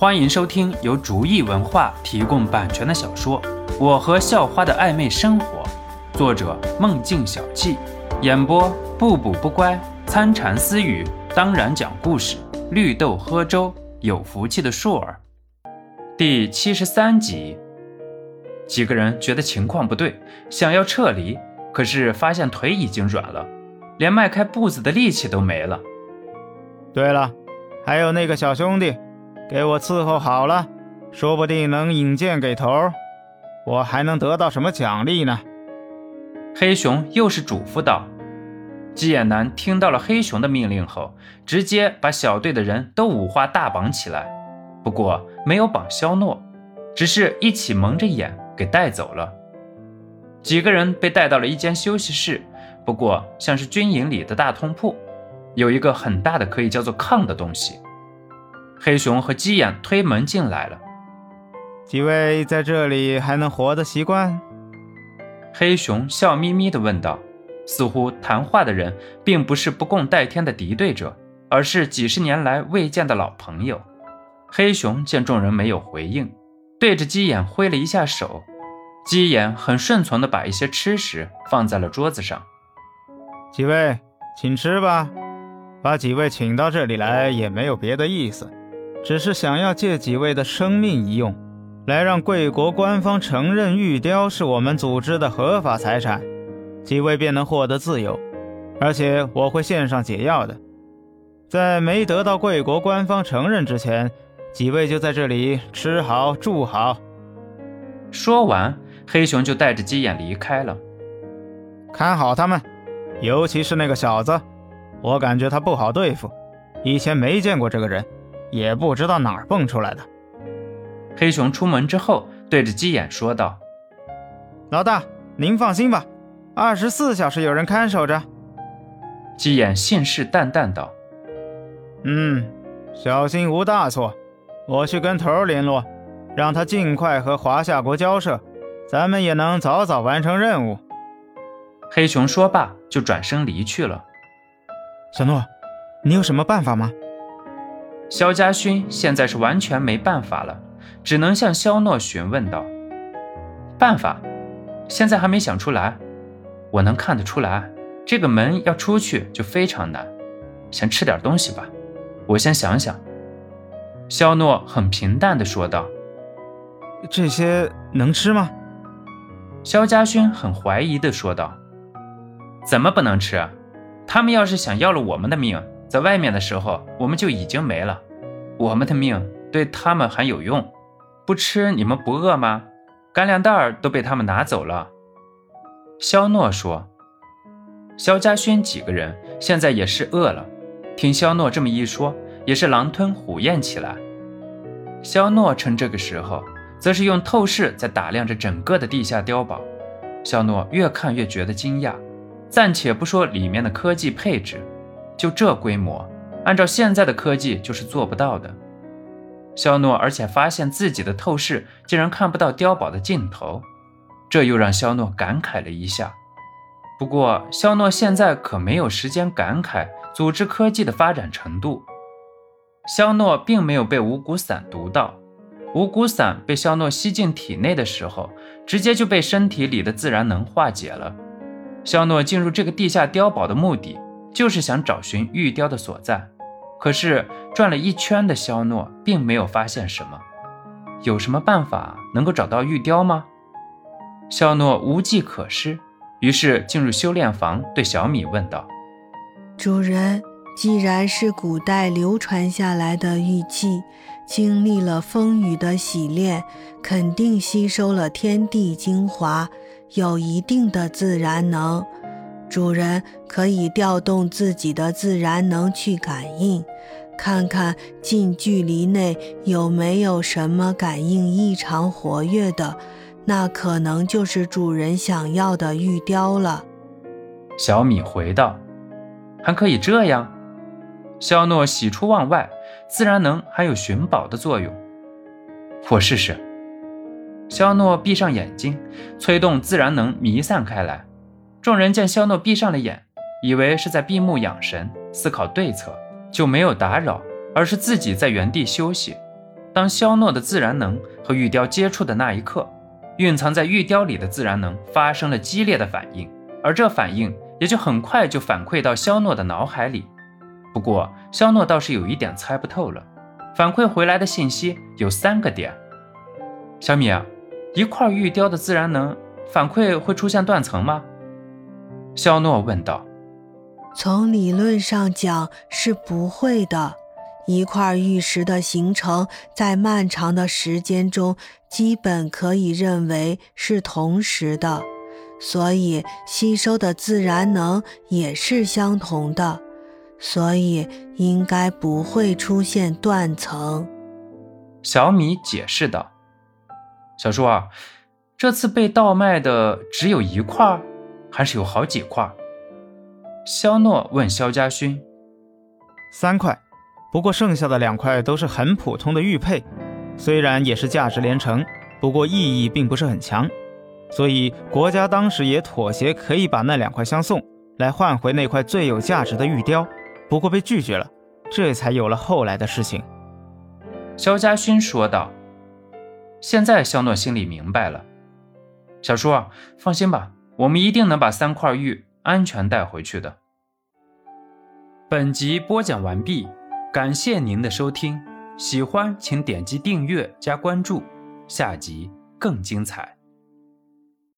欢迎收听由竹意文化提供版权的小说《我和校花的暧昧生活》，作者梦境小憩，演播不补不乖、参禅私语，当然讲故事，绿豆喝粥，有福气的硕儿。第七十三集，几个人觉得情况不对，想要撤离，可是发现腿已经软了，连迈开步子的力气都没了。对了，还有那个小兄弟，给我伺候好了，说不定能引荐给头儿，我还能得到什么奖励呢？黑熊又是嘱咐道。鸡眼男听到了黑熊的命令后，直接把小队的人都五花大绑起来，不过没有绑肖诺，只是一起蒙着眼给带走了。几个人被带到了一间休息室，不过像是军营里的大通铺。有一个很大的可以叫做炕的东西，黑熊和鸡眼推门进来了。几位在这里还能活得习惯？黑熊笑眯眯地问道，似乎谈话的人并不是不共戴天的敌对者，而是几十年来未见的老朋友。黑熊见众人没有回应，对着鸡眼挥了一下手，鸡眼很顺从地把一些吃食放在了桌子上。几位，请吃吧。把几位请到这里来也没有别的意思，只是想要借几位的生命一用，来让贵国官方承认玉雕是我们组织的合法财产，几位便能获得自由。而且我会献上解药的，在没得到贵国官方承认之前，几位就在这里吃好住好。说完，黑熊就带着鸡眼离开了。看好他们，尤其是那个小子。我感觉他不好对付，以前没见过这个人，也不知道哪儿蹦出来的。黑熊出门之后，对着鸡眼说道：“老大，您放心吧，二十四小时有人看守着。”鸡眼信誓旦旦道：“嗯，小心无大错。我去跟头联络，让他尽快和华夏国交涉，咱们也能早早完成任务。”黑熊说罢，就转身离去了。小诺，你有什么办法吗？萧家勋现在是完全没办法了，只能向萧诺询问道：“办法，现在还没想出来。我能看得出来，这个门要出去就非常难。先吃点东西吧，我先想想。”萧诺很平淡地说道：“这些能吃吗？”萧家勋很怀疑地说道：“怎么不能吃？”他们要是想要了我们的命，在外面的时候我们就已经没了。我们的命对他们还有用，不吃你们不饿吗？干粮袋都被他们拿走了。肖诺说：“肖家轩几个人现在也是饿了，听肖诺这么一说，也是狼吞虎咽起来。”肖诺趁这个时候，则是用透视在打量着整个的地下碉堡。肖诺越看越觉得惊讶。暂且不说里面的科技配置，就这规模，按照现在的科技就是做不到的。肖诺而且发现自己的透视竟然看不到碉堡的尽头，这又让肖诺感慨了一下。不过，肖诺现在可没有时间感慨组织科技的发展程度。肖诺并没有被五谷散毒到，五谷散被肖诺吸进体内的时候，直接就被身体里的自然能化解了。肖诺进入这个地下碉堡的目的，就是想找寻玉雕的所在。可是转了一圈的肖诺，并没有发现什么。有什么办法能够找到玉雕吗？肖诺无计可施，于是进入修炼房，对小米问道：“主人，既然是古代流传下来的玉器，经历了风雨的洗炼，肯定吸收了天地精华。”有一定的自然能，主人可以调动自己的自然能去感应，看看近距离内有没有什么感应异常活跃的，那可能就是主人想要的玉雕了。小米回道：“还可以这样？”肖诺喜出望外，自然能还有寻宝的作用，我试试。肖诺闭上眼睛，催动自然能弥散开来。众人见肖诺闭上了眼，以为是在闭目养神、思考对策，就没有打扰，而是自己在原地休息。当肖诺的自然能和玉雕接触的那一刻，蕴藏在玉雕里的自然能发生了激烈的反应，而这反应也就很快就反馈到肖诺的脑海里。不过，肖诺倒是有一点猜不透了，反馈回来的信息有三个点。小米，一块玉雕的自然能反馈会出现断层吗？肖诺问道。从理论上讲是不会的。一块玉石的形成，在漫长的时间中，基本可以认为是同时的，所以吸收的自然能也是相同的，所以应该不会出现断层。小米解释道：“小叔啊，这次被盗卖的只有一块，还是有好几块？”肖诺问肖家勋：“三块。”不过剩下的两块都是很普通的玉佩，虽然也是价值连城，不过意义并不是很强，所以国家当时也妥协，可以把那两块相送，来换回那块最有价值的玉雕，不过被拒绝了，这才有了后来的事情。肖家勋说道：“现在肖诺心里明白了，小叔放心吧，我们一定能把三块玉安全带回去的。”本集播讲完毕。感谢您的收听，喜欢请点击订阅加关注，下集更精彩。